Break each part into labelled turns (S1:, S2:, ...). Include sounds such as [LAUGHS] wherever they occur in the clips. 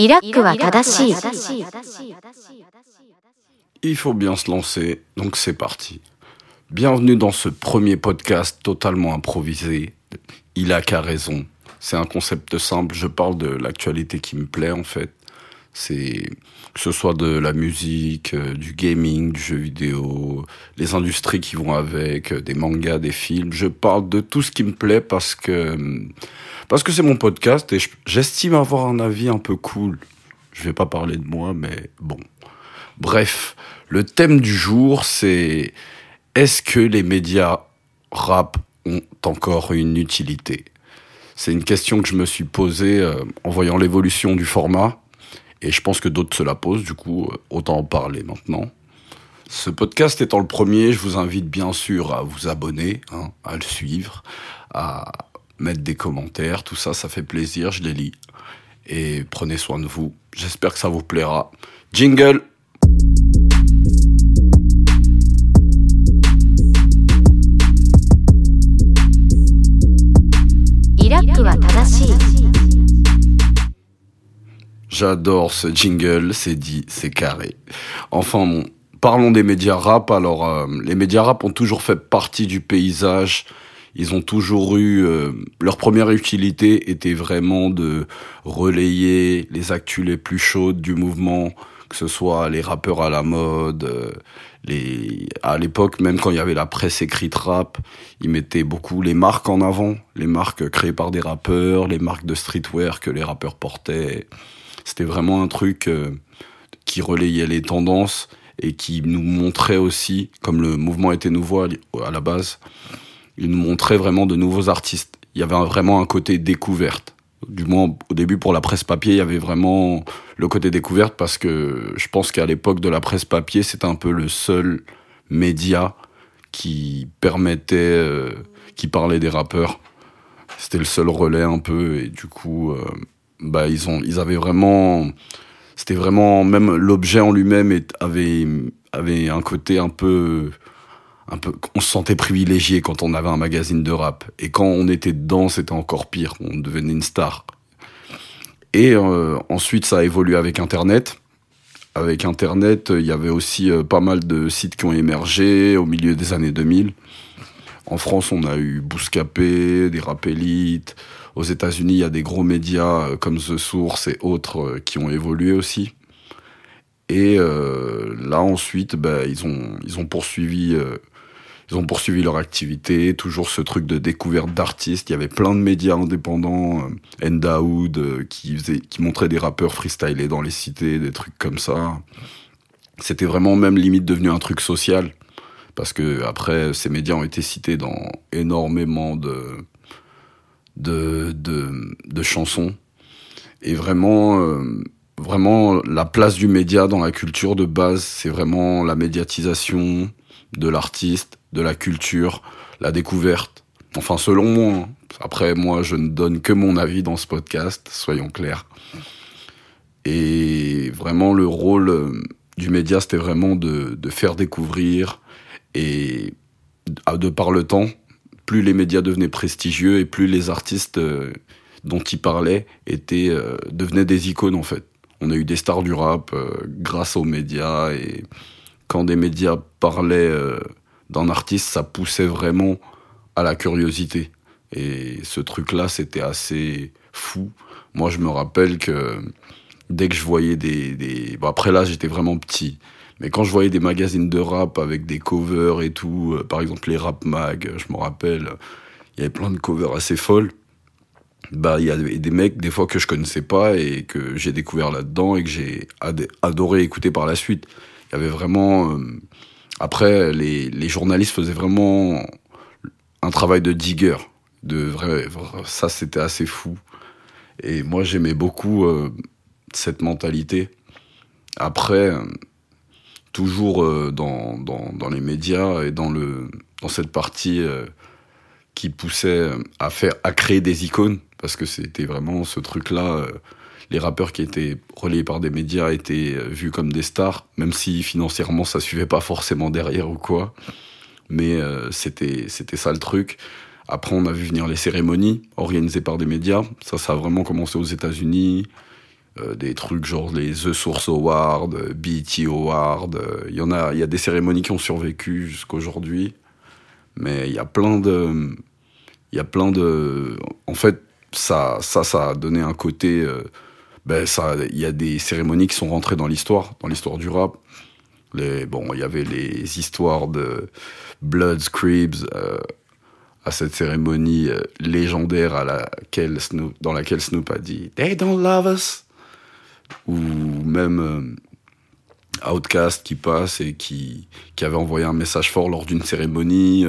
S1: イラックは正しい。
S2: Il faut bien se lancer, donc c'est parti. Bienvenue dans ce premier podcast totalement improvisé. Il a qu'à raison. C'est un concept simple, je parle de l'actualité qui me plaît en fait. C'est que ce soit de la musique, euh, du gaming, du jeu vidéo, les industries qui vont avec, euh, des mangas, des films. Je parle de tout ce qui me plaît parce que parce que c'est mon podcast et je- j'estime avoir un avis un peu cool. Je vais pas parler de moi, mais bon. Bref, le thème du jour, c'est est-ce que les médias rap ont encore une utilité? C'est une question que je me suis posée euh, en voyant l'évolution du format, et je pense que d'autres se la posent, du coup, euh, autant en parler maintenant. Ce podcast étant le premier, je vous invite bien sûr à vous abonner, hein, à le suivre, à mettre des commentaires, tout ça, ça fait plaisir, je les lis. Et prenez soin de vous. J'espère que ça vous plaira. Jingle J'adore ce jingle, c'est dit, c'est carré. Enfin bon, parlons des médias rap. Alors, euh, les médias rap ont toujours fait partie du paysage ils ont toujours eu euh, leur première utilité était vraiment de relayer les actus les plus chaudes du mouvement, que ce soit les rappeurs à la mode, euh, les à l'époque même quand il y avait la presse écrite rap, ils mettaient beaucoup les marques en avant, les marques créées par des rappeurs, les marques de streetwear que les rappeurs portaient. C'était vraiment un truc euh, qui relayait les tendances et qui nous montrait aussi, comme le mouvement était nouveau à la base, il nous montrait vraiment de nouveaux artistes. Il y avait vraiment un côté découverte. Du moins, au début, pour la presse papier, il y avait vraiment le côté découverte parce que je pense qu'à l'époque de la presse papier, c'était un peu le seul média qui permettait, euh, qui parlait des rappeurs. C'était le seul relais un peu et du coup, euh, bah ils ont, ils avaient vraiment, c'était vraiment même l'objet en lui-même avait avait un côté un peu on se sentait privilégié quand on avait un magazine de rap. Et quand on était dedans c'était encore pire on devenait une star. Et euh, ensuite ça a évolué avec internet. Avec internet il y avait aussi euh, pas mal de sites qui ont émergé au milieu des années 2000 en France on a eu Bouscapé des Rapélites aux États-Unis il y a des gros médias euh, comme The Source et autres qui ont évolué aussi. Et là ensuite, bah, ils ont poursuivi ils ont poursuivi leur activité, toujours ce truc de découverte d'artistes. Il y avait plein de médias indépendants, euh, Endaoud euh, qui faisait qui montrait des rappeurs freestylés dans les cités, des trucs comme ça. C'était vraiment même limite devenu un truc social parce que après ces médias ont été cités dans énormément de de de, de chansons et vraiment euh, vraiment la place du média dans la culture de base, c'est vraiment la médiatisation de l'artiste, de la culture, la découverte. Enfin, selon moi. hein. Après, moi, je ne donne que mon avis dans ce podcast, soyons clairs. Et vraiment, le rôle euh, du média, c'était vraiment de, faire découvrir. Et de par le temps, plus les médias devenaient prestigieux et plus les artistes euh, dont ils parlaient étaient, euh, devenaient des icônes, en fait on a eu des stars du rap grâce aux médias et quand des médias parlaient d'un artiste, ça poussait vraiment à la curiosité. Et ce truc-là, c'était assez fou. Moi, je me rappelle que dès que je voyais des... des... Bon, après là, j'étais vraiment petit. Mais quand je voyais des magazines de rap avec des covers et tout, euh, par exemple les Rap Mag, je me rappelle, il y avait plein de covers assez folles bah il y a des mecs des fois que je connaissais pas et que j'ai découvert là-dedans et que j'ai ad- adoré écouter par la suite. Il y avait vraiment euh, après les, les journalistes faisaient vraiment un travail de digger, de vrai, ça c'était assez fou. Et moi j'aimais beaucoup euh, cette mentalité. Après euh, toujours euh, dans, dans, les médias et dans le dans cette partie qui poussait à faire à créer des icônes parce que c'était vraiment ce truc là les rappeurs qui étaient relayés par des médias étaient euh, vus comme des stars même si financièrement ça suivait pas forcément derrière ou quoi mais euh, c'était c'était ça le truc après on a vu venir les cérémonies organisées par des médias ça ça a vraiment commencé aux États-Unis euh, des trucs genre les The Source Awards, BET Awards. Il y en a, il y a des cérémonies qui ont survécu jusqu'aujourd'hui. Mais il y a plein de. Il y a plein de. En fait, ça, ça, ça a donné un côté. Ben ça, il y a des cérémonies qui sont rentrées dans l'histoire, dans l'histoire du rap. Les, bon, il y avait les histoires de Bloods, Cribs, à cette cérémonie euh, légendaire à laquelle dans laquelle Snoop a dit They don't love us. Ou même euh, Outcast qui passe et qui, qui avait envoyé un message fort lors d'une cérémonie.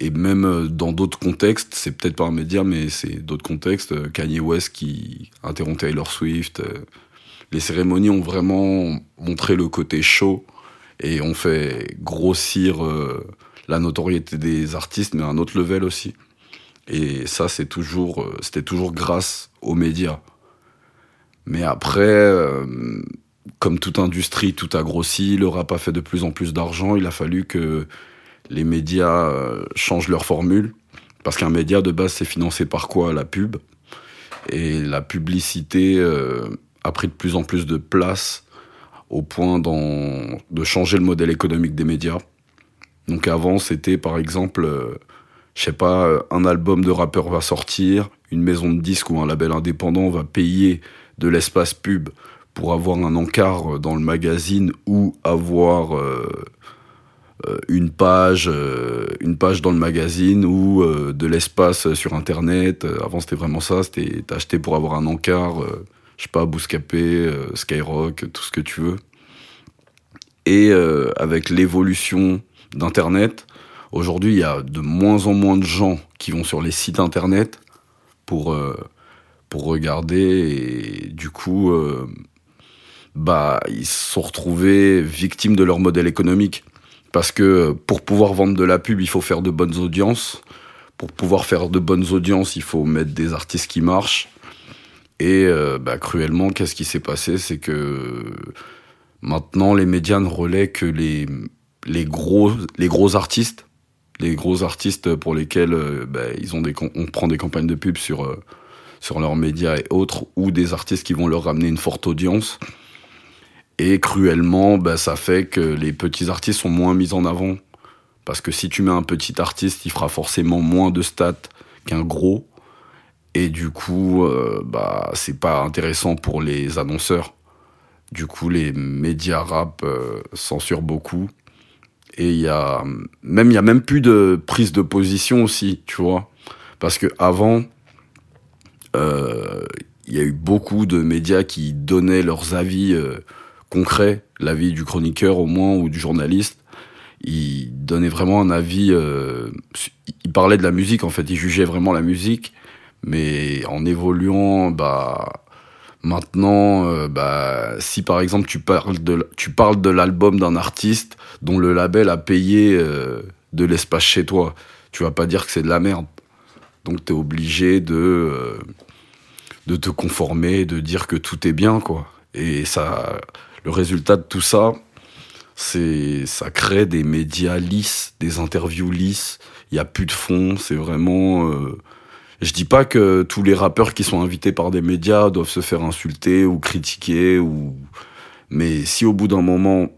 S2: Euh, et même dans d'autres contextes, c'est peut-être pas un média, mais c'est d'autres contextes. Kanye West qui interrompt Taylor Swift. les cérémonies ont vraiment montré le côté chaud et ont fait grossir la notoriété des artistes, mais à un autre level aussi. Et ça, c'est toujours, euh, c'était toujours grâce aux médias. Mais après, euh, comme toute industrie, tout a grossi, le rap a fait de plus en plus d'argent, il a fallu que les médias euh, changent leur formule. Parce qu'un média, de base, c'est financé par quoi? La pub. Et la publicité a pris de plus en plus de place au point de changer le modèle économique des médias. Donc avant, c'était par exemple, euh, je sais pas, euh, un album de rappeur va sortir, une maison de disques ou un label indépendant va payer de l'espace pub pour avoir un encart euh, dans le magazine ou avoir une page, une page dans le magazine ou de l'espace sur Internet. Avant, c'était vraiment ça. C'était acheté pour avoir un encart, je sais pas, Bouscapé, Skyrock, tout ce que tu veux. Et avec l'évolution d'Internet. Aujourd'hui, il y a de moins en moins de gens qui vont sur les sites Internet pour, euh, pour regarder. Et du coup, euh, bah, ils se sont retrouvés victimes de leur modèle économique. Parce que pour pouvoir vendre de la pub, il faut faire de bonnes audiences. Pour pouvoir faire de bonnes audiences, il faut mettre des artistes qui marchent. Et euh, bah, cruellement, qu'est-ce qui s'est passé? C'est que maintenant, les médias ne relaient que les, les gros, les gros artistes, les gros artistes pour lesquels euh, bah, ils ont des, on prend des campagnes de pub sur, euh, sur leurs médias et autres, ou des artistes qui vont leur ramener une forte audience. Et cruellement, bah, ça fait que les petits artistes sont moins mis en avant. Parce que si tu mets un petit artiste, il fera forcément moins de stats qu'un gros. Et du coup, euh, bah, c'est pas intéressant pour les annonceurs. Du coup, les médias rap censurent beaucoup. Et il y a même il y a même plus de prise de position aussi, tu vois, parce que avant euh, il y a eu beaucoup de médias qui donnaient leurs avis concrets, l'avis du chroniqueur au moins ou du journaliste. Ils donnaient vraiment un avis. Euh, ils parlaient de la musique en fait, ils jugeaient vraiment la musique, mais en évoluant, bah Maintenant, euh, bah, si par exemple tu parles de, tu parles de l'album d'un artiste dont le label a payé euh, de l'espace chez toi, tu vas pas dire que c'est de la merde. Donc tu es obligé de, euh, de te conformer, de dire que tout est bien, quoi. Et ça, le résultat de tout ça, c'est ça crée des médias lisses, des interviews lisses. Il y a plus de fond, c'est vraiment je dis pas que tous les rappeurs qui sont invités par des médias doivent se faire insulter ou critiquer ou mais si au bout d'un moment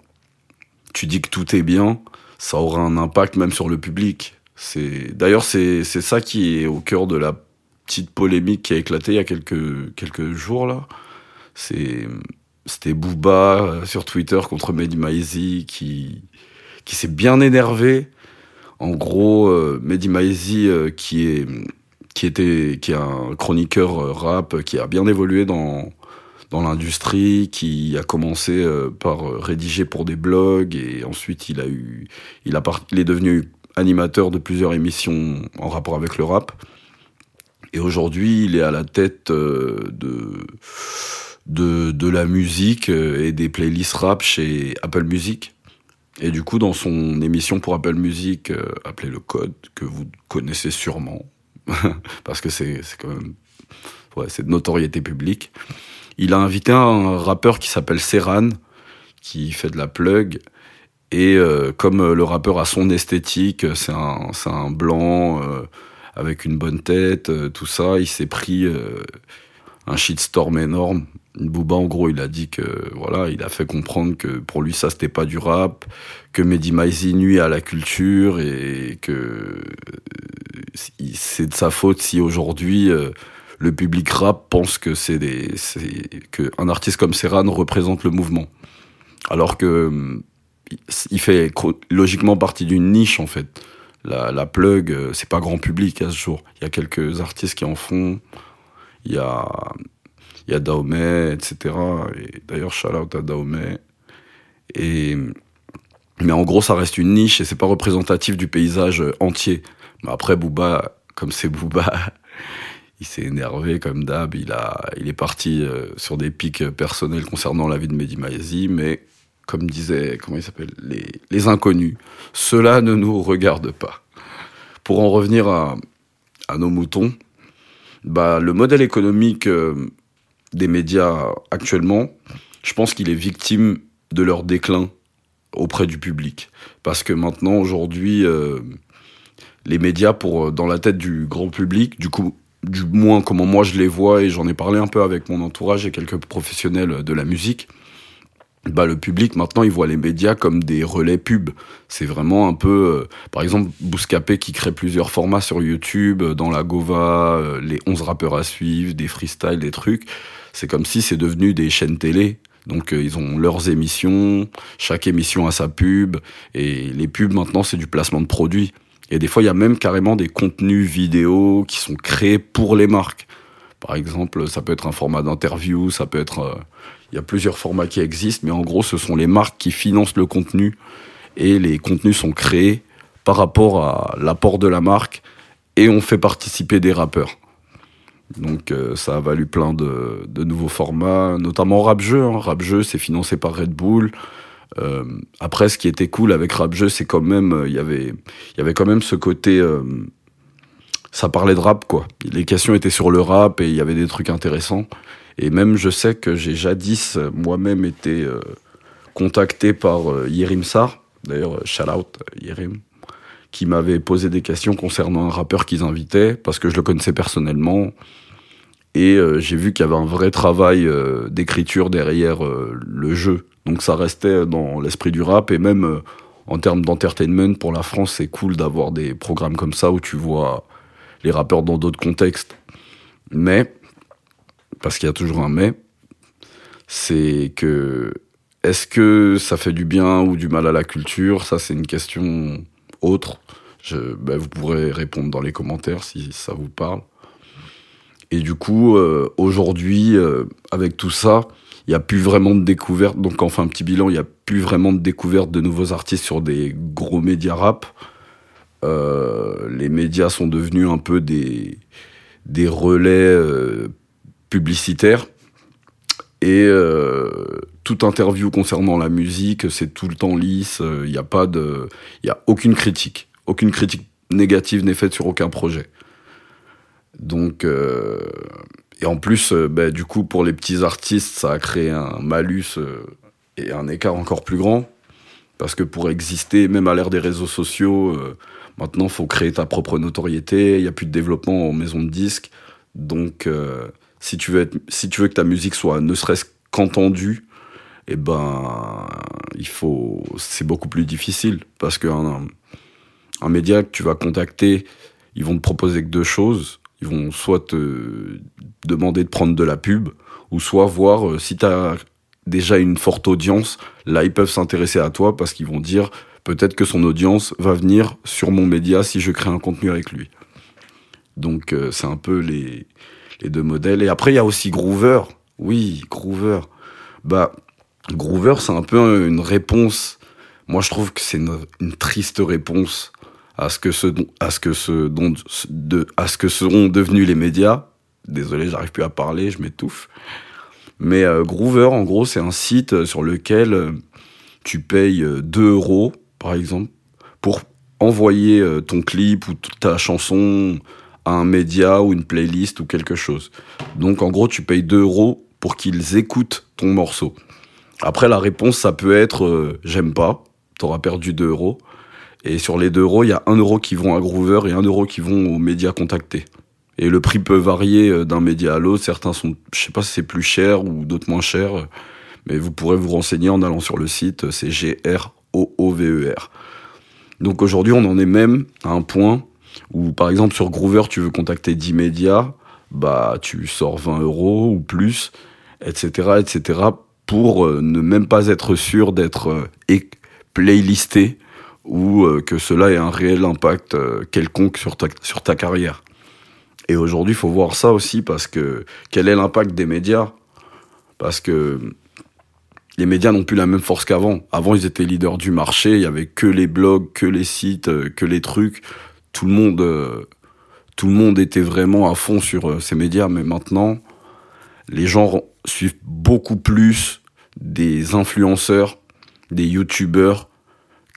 S2: tu dis que tout est bien, ça aura un impact même sur le public. D'ailleurs c'est c'est ça qui est au cœur de la petite polémique qui a éclaté il y a quelques quelques jours là. C'est c'était Booba euh, sur Twitter contre Mehdi Maizi qui qui s'est bien énervé. En gros, euh, Mehdi Maizi euh, qui est qui était qui est un chroniqueur euh, rap qui a bien évolué dans dans l'industrie, qui a commencé par rédiger pour des blogs et ensuite il a eu il a il est devenu animateur de plusieurs émissions en rapport avec le rap. Et aujourd'hui, il est à la tête de de la musique et des playlists rap chez Apple Music. Et du coup, dans son émission pour Apple Music, appelée Le Code, que vous connaissez sûrement, [LAUGHS] parce que c'est quand même ouais, c'est de notoriété publique. Il a invité un rappeur qui s'appelle Serran, qui fait de la plug. Et euh, comme euh, le rappeur a son esthétique, c'est un, un blanc euh, avec une bonne tête, tout ça, il s'est pris un shitstorm énorme. Booba, en gros, il a dit que, voilà, il a fait comprendre que pour lui, ça, c'était pas du rap, que Mehdi Maizi nuit à la culture et que c'est de sa faute si aujourd'hui, euh, le public rap pense que c'est des, que artiste comme Serran représente le mouvement. Alors que, il fait logiquement partie d'une niche, en fait. La, la plug, euh, c'est pas grand public à ce jour. Il y a quelques artistes qui en font. Il y a, y a Dahomey, etc. Et d'ailleurs, shout out à Dahomey. Et, mais en gros, ça reste une niche et c'est pas représentatif du paysage entier. Mais après, Booba, comme c'est Booba, [LAUGHS] il s'est énervé comme d'hab. Il, il est parti euh, sur des pics personnels concernant la vie de Mehdi Maizi, mais comme disait, comment il s'appelle, les, inconnus, cela ne nous regarde pas. Pour en revenir à nos moutons, bah, le modèle économique euh, des médias actuellement, je pense qu'il est victime de leur déclin auprès du public. Parce que maintenant, aujourd'hui, euh, les médias, pour euh, dans la tête du grand public, du coup, du moins comment moi je les vois, et j'en ai parlé un peu avec mon entourage et quelques professionnels de la musique, bah, le public maintenant il voit les médias comme des relais pub. C'est vraiment un peu, euh, par exemple, Bouscapé qui crée plusieurs formats sur YouTube, euh, dans la Gova, euh, les 11 rappeurs à suivre, des freestyles, des trucs. C'est comme si c'est devenu des chaînes télé. Donc ils ont leurs émissions, chaque émission a sa pub, et les pubs maintenant c'est du placement de produits. Et des fois il y a même carrément des contenus vidéo qui sont créés pour les marques. Par exemple, ça peut être un format d'interview, ça peut être il y a plusieurs formats qui existent, mais en gros, ce sont les marques qui financent le contenu et les contenus sont créés par rapport à l'apport de la marque et on fait participer des rappeurs. Donc euh, ça a valu plein de, nouveaux formats, notamment Rap Jeu. Hein. Rap Jeu, c'est financé par Red Bull. Euh, après, ce qui était cool avec Rap Jeu, c'est quand même, euh, avait, il y avait quand même ce côté, ça parlait de rap quoi. Les questions étaient sur le rap et il y avait des trucs intéressants. Et même, je sais que j'ai jadis moi-même été euh, contacté par euh, Yerim Sar, d'ailleurs, euh, shout out Yerim, qui m'avait posé des questions concernant un rappeur qu'ils invitaient, parce que je le connaissais personnellement. Et j'ai vu qu'il y avait un vrai travail d'écriture derrière le jeu. Donc ça restait dans l'esprit du rap, et même en termes d'entertainment, pour la France, c'est cool d'avoir des programmes comme ça où tu vois les rappeurs dans d'autres contextes. Mais parce qu'il y a toujours un mais, c'est que est-ce que ça fait du bien ou du mal à la culture? Ça, c'est une question autre. Ben, vous pourrez répondre dans les commentaires si ça vous parle. Et du coup, euh, aujourd'hui, euh, avec tout ça, il n'y a plus vraiment de découverte. Donc, enfin, petit bilan, il n'y a plus vraiment de découverte de nouveaux artistes sur des gros médias rap. Euh, les médias sont devenus un peu des, relais publicitaire. Et euh, toute interview concernant la musique, c'est tout le temps lisse. Il n'y a pas de, il a aucune critique, aucune critique négative n'est faite sur aucun projet. Donc, euh, et en plus, euh, bah, du coup, pour les petits artistes, ça a créé un malus euh, et un écart encore plus grand. Parce que pour exister, même à l'ère des réseaux sociaux, euh, maintenant, faut créer ta propre notoriété. Il n'y a plus de développement en maison de disques. Donc, euh, si tu veux que ta musique soit ne serait-ce qu'entendue, eh ben, il faut, c'est beaucoup plus difficile parce qu'un un média que tu vas contacter, ils vont te proposer que deux choses. Ils vont soit te demander de prendre de la pub, ou soit voir euh, si tu as déjà une forte audience. Là, ils peuvent s'intéresser à toi parce qu'ils vont dire peut-être que son audience va venir sur mon média si je crée un contenu avec lui. Donc, euh, c'est un peu les, les deux modèles. Et après, il y a aussi Groover. Oui, Groover. Bah, Groover, c'est un peu une réponse. Moi, je trouve que c'est une, triste réponse à ce que ce, à ce que ce dont, de, à ce que seront devenus les médias. Désolé, j'arrive plus à parler, je m'étouffe. Mais euh, Groover, en gros, c'est un site sur lequel euh, tu payes 2 euros, par exemple, pour envoyer euh, ton clip ou ta chanson à un média ou une playlist ou quelque chose. Donc en gros, tu payes 2 euros pour qu'ils écoutent ton morceau. Après, la réponse, ça peut être euh, j'aime pas, t'auras perdu 2 euros. Et sur les 2 euros, il y a 1 euro qui vont à Groover et 1 euro qui vont aux médias contactés. Et le prix peut varier euh, d'un média à l'autre. Certains sont, je sais pas si c'est plus cher ou d'autres moins cher, mais vous pourrez vous renseigner en allant sur le site. C'est G-R-O-O-V-E-R. Donc aujourd'hui, on en est même à un point où, par exemple, sur Groover, tu veux contacter 10 médias, bah, tu sors 20 euros ou plus, etc., etc., pour euh, ne même pas être sûr d'être euh, playlisté ou euh, que cela ait un réel impact quelconque sur ta, sur ta carrière. Et aujourd'hui, il faut voir ça aussi parce que quel est l'impact des médias? Parce que les médias n'ont plus la même force qu'avant. Avant, ils étaient leaders du marché, il y avait que les blogs, que les sites, que les trucs. Tout le monde, tout le monde était vraiment à fond sur ces médias, mais maintenant, les gens suivent beaucoup plus des influenceurs, des youtubeurs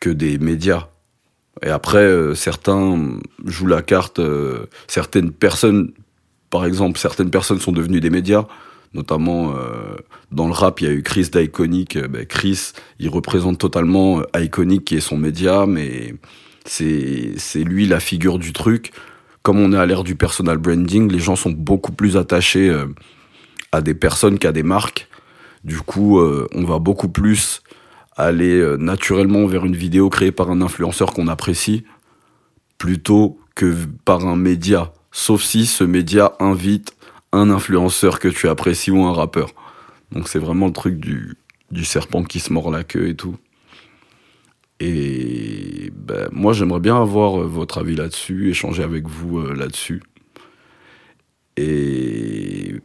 S2: que des médias. Et après, euh, certains jouent la carte, euh, certaines personnes, par exemple, certaines personnes sont devenues des médias, notamment euh, dans le rap, il y a eu Chris d'Iconic. Ben, Chris, il représente totalement Iconic qui est son média, mais c'est lui la figure du truc. Comme on est à l'ère du personal branding, les gens sont beaucoup plus attachés à des personnes qu'à des marques. Du coup, euh, on va beaucoup plus aller euh, naturellement vers une vidéo créée par un influenceur qu'on apprécie plutôt que par un média. Sauf si ce média invite un influenceur que tu apprécies ou un rappeur. Donc c'est vraiment le truc du, du serpent qui se mord la queue et tout. Et ben, moi j'aimerais bien avoir euh, votre avis là-dessus, échanger avec vous là-dessus. Et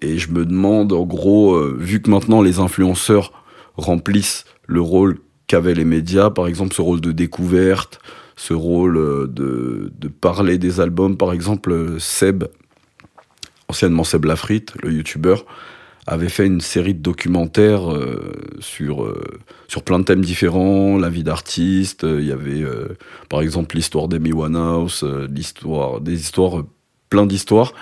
S2: et je me demande, en gros, euh, vu que maintenant les influenceurs remplissent le rôle qu'avaient les médias, par exemple ce rôle de découverte, ce rôle euh, de, parler des albums, par exemple euh, Seb, anciennement Seb Lafrite, le youtubeur, avait fait une série de documentaires sur, sur plein de thèmes différents, la vie d'artistes, il y avait par exemple l'histoire d'Amy Winehouse, l'histoire, des histoires, plein d'histoires,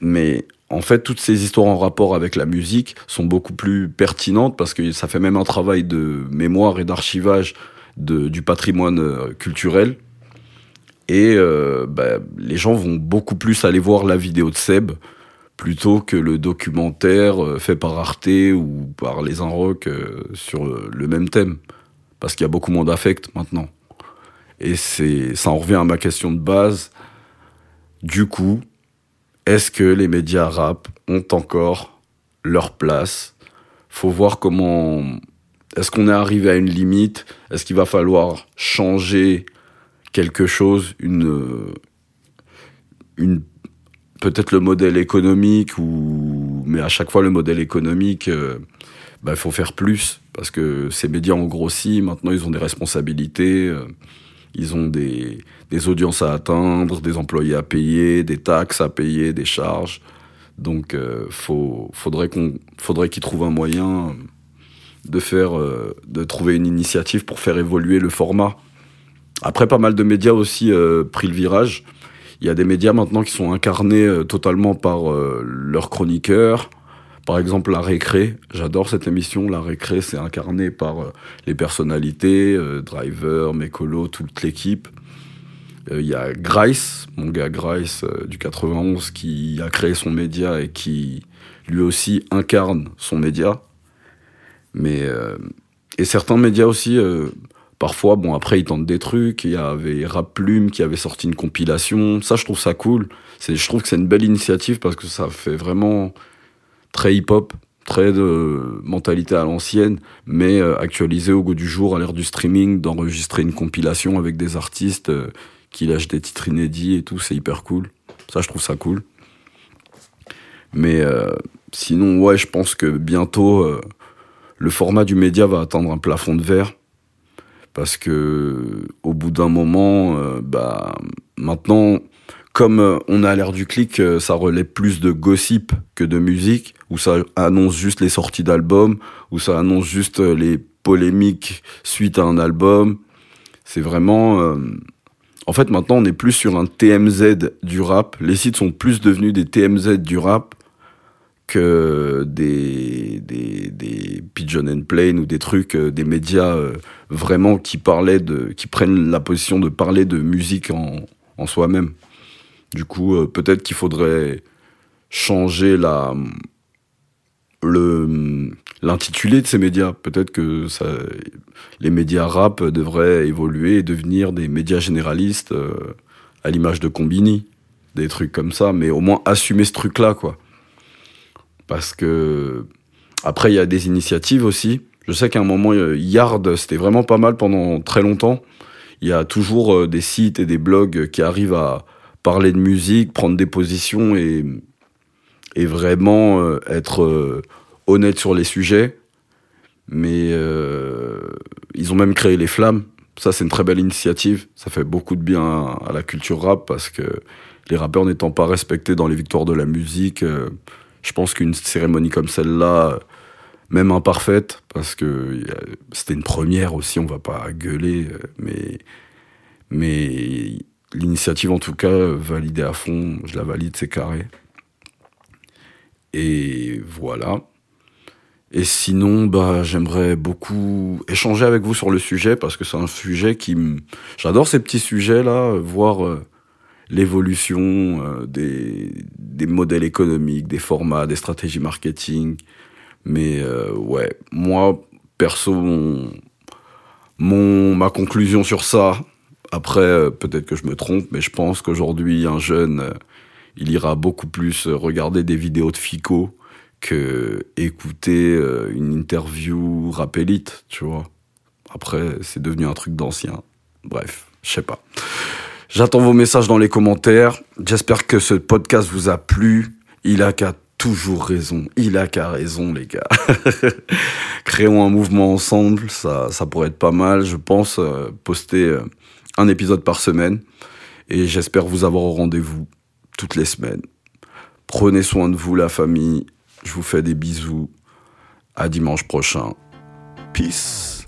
S2: mais en fait, toutes ces histoires en rapport avec la musique sont beaucoup plus pertinentes parce que ça fait même un travail de mémoire et d'archivage du patrimoine euh, culturel. Et euh, bah, les gens vont beaucoup plus aller voir la vidéo de Seb plutôt que le documentaire euh, fait par Arte ou par les Inrock sur le même thème. Parce qu'il y a beaucoup moins d'affect maintenant. Et c'est, ça en revient à ma question de base. Du coup, est-ce que les médias rap ont encore leur place? Faut voir comment. Est-ce qu'on est arrivé à une limite? Est-ce qu'il va falloir changer quelque chose Une. une Peut-être le modèle économique, ou... mais à chaque fois, le modèle économique, euh, bah, faut faire plus. Parce que ces médias ont grossi, maintenant ils ont des responsabilités. Euh, ils ont des, des audiences à atteindre, des employés à payer, des taxes à payer, des charges. Donc, euh, faut, faudrait qu'on, faudrait qu'ils trouvent un moyen de faire, euh, de trouver une initiative pour faire évoluer le format. Après, pas mal de médias aussi euh, pris le virage. Il y a des médias maintenant qui sont incarnés euh, totalement par leurs chroniqueurs, par exemple, La Récré, j'adore cette émission. La Récré, c'est incarné par euh, les personnalités, euh, Driver, Mécolo, toute l'équipe. Euh, il y a Grice, mon gars Grice du 91, qui a créé son média et qui lui aussi incarne son média. Mais, et certains médias aussi, parfois, bon, après, ils tentent des trucs. Il y avait Rap Plume qui avait sorti une compilation. Ça, je trouve ça cool. Je trouve que c'est une belle initiative parce que ça fait vraiment très hip-hop, très de mentalité à l'ancienne, mais euh, actualisé au goût du jour à l'ère du streaming, d'enregistrer une compilation avec des artistes euh, qui lâchent des titres inédits et tout, c'est hyper cool. Ça, je trouve ça cool. Mais euh, sinon, ouais, je pense que bientôt, le format du média va atteindre un plafond de verre. Parce que au bout d'un moment, bah, maintenant, comme euh, on a l'air du clic, euh, ça relève plus de gossip que de musique, où ça annonce juste les sorties d'albums, où ça annonce juste euh, les polémiques suite à un album. C'est vraiment... En fait, maintenant, on est plus sur un TMZ du rap. Les sites sont plus devenus des TMZ du rap des, des, des Pigeon and Plane ou des trucs, des médias vraiment qui parlaient de, qui prennent la position de parler de musique en, en soi-même. Du coup, euh, peut-être qu'il faudrait changer la le l'intitulé de ces médias. Peut-être que les médias rap devraient évoluer et devenir des médias généralistes euh, à l'image de Combini, des trucs comme ça, mais au moins assumer ce truc-là, quoi. Parce que après, il y a des initiatives aussi. Je sais qu'à un moment, Yard, c'était vraiment pas mal pendant très longtemps. Il y a toujours euh, des sites et des blogs qui arrivent à parler de musique, prendre des positions et, et vraiment euh, être euh, honnête sur les sujets. Mais ils ont même créé les flammes. Ça, c'est une très belle initiative. Ça fait beaucoup de bien à la culture rap parce que les rappeurs n'étant pas respectés dans les victoires de la musique, je pense qu'une cérémonie comme celle-là, même imparfaite, parce que c'était une première aussi, on va pas gueuler, mais, mais l'initiative en tout cas, validée à fond, je la valide, c'est carré. Et voilà. Et sinon, bah, j'aimerais beaucoup échanger avec vous sur le sujet parce que c'est un sujet qui. J'adore ces petits sujets-là, voir euh, l'évolution euh, des, modèles économiques, des formats, des stratégies marketing, mais euh, ouais, moi, perso, mon, ma conclusion sur ça, après, euh, peut-être que je me trompe, mais je pense qu'aujourd'hui, un jeune, il ira beaucoup plus regarder des vidéos de Fico que écouter une interview rapélite, tu vois. Après, c'est devenu un truc d'ancien. Bref, je sais pas. J'attends vos messages dans les commentaires. J'espère que ce podcast vous a plu. Il a qu'à toujours raison. Il a qu'à raison, les gars. [LAUGHS] Créons un mouvement ensemble, ça, ça pourrait être pas mal. Je pense euh, poster euh, un épisode par semaine. Et j'espère vous avoir au rendez-vous toutes les semaines. Prenez soin de vous, la famille. Je vous fais des bisous. À dimanche prochain. Peace.